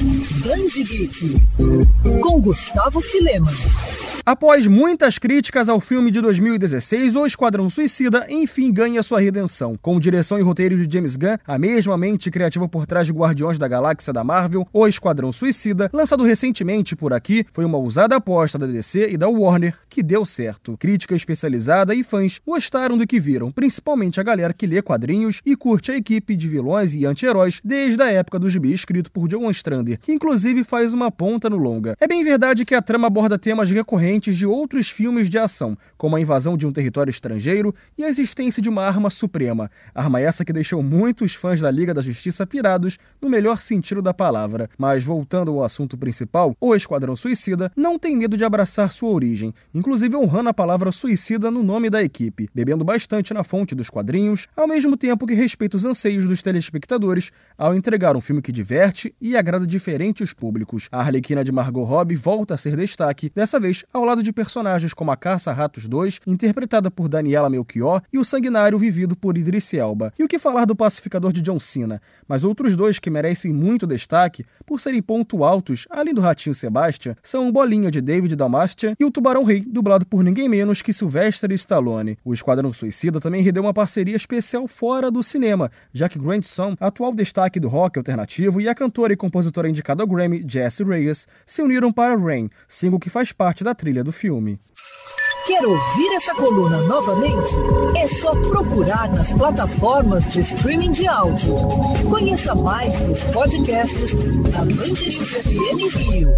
Danji Geek, com Gustavo Filema. Após muitas críticas ao filme de 2016, O Esquadrão Suicida enfim ganha sua redenção. Com direção e roteiro de James Gunn, a mesma mente criativa por trás de Guardiões da Galáxia da Marvel, O Esquadrão Suicida, lançado recentemente por aqui, foi uma ousada aposta da DC e da Warner que deu certo. Crítica especializada e fãs gostaram do que viram, principalmente a galera que lê quadrinhos e curte a equipe de vilões e anti-heróis desde a época do gibi escrito por John Strander, que inclusive faz uma ponta no longa. É bem verdade que a trama aborda temas recorrentes de outros filmes de ação, como a invasão de um território estrangeiro e a existência de uma arma suprema. Arma essa que deixou muitos fãs da Liga da Justiça pirados no melhor sentido da palavra. Mas voltando ao assunto principal, o Esquadrão Suicida não tem medo de abraçar sua origem, inclusive honrando a palavra suicida no nome da equipe, bebendo bastante na fonte dos quadrinhos, ao mesmo tempo que respeita os anseios dos telespectadores ao entregar um filme que diverte e agrada diferentes públicos. A Arlequina de Margot Robbie volta a ser destaque, dessa vez ao lado de personagens como a Caça-Ratos 2, interpretada por Daniela Melchior, e o Sanguinário, vivido por Idris Elba. E o que falar do Pacificador de John Cena? Mas outros dois que merecem muito destaque, por serem ponto altos, além do Ratinho Sebastian, são o Bolinha de David Dalmastian e o Tubarão Rei, dublado por ninguém menos que Sylvester Stallone. O Esquadrão Suicida também rendeu uma parceria especial fora do cinema, já que Grant Song, atual destaque do rock alternativo, e a cantora e compositora indicada ao Grammy, Jessie Reyes, se uniram para Rain, single que faz parte da trilha trilha do filme. Quer ouvir essa coluna novamente? É só procurar nas plataformas de streaming de áudio. Conheça mais dos podcasts da Band FM Rio.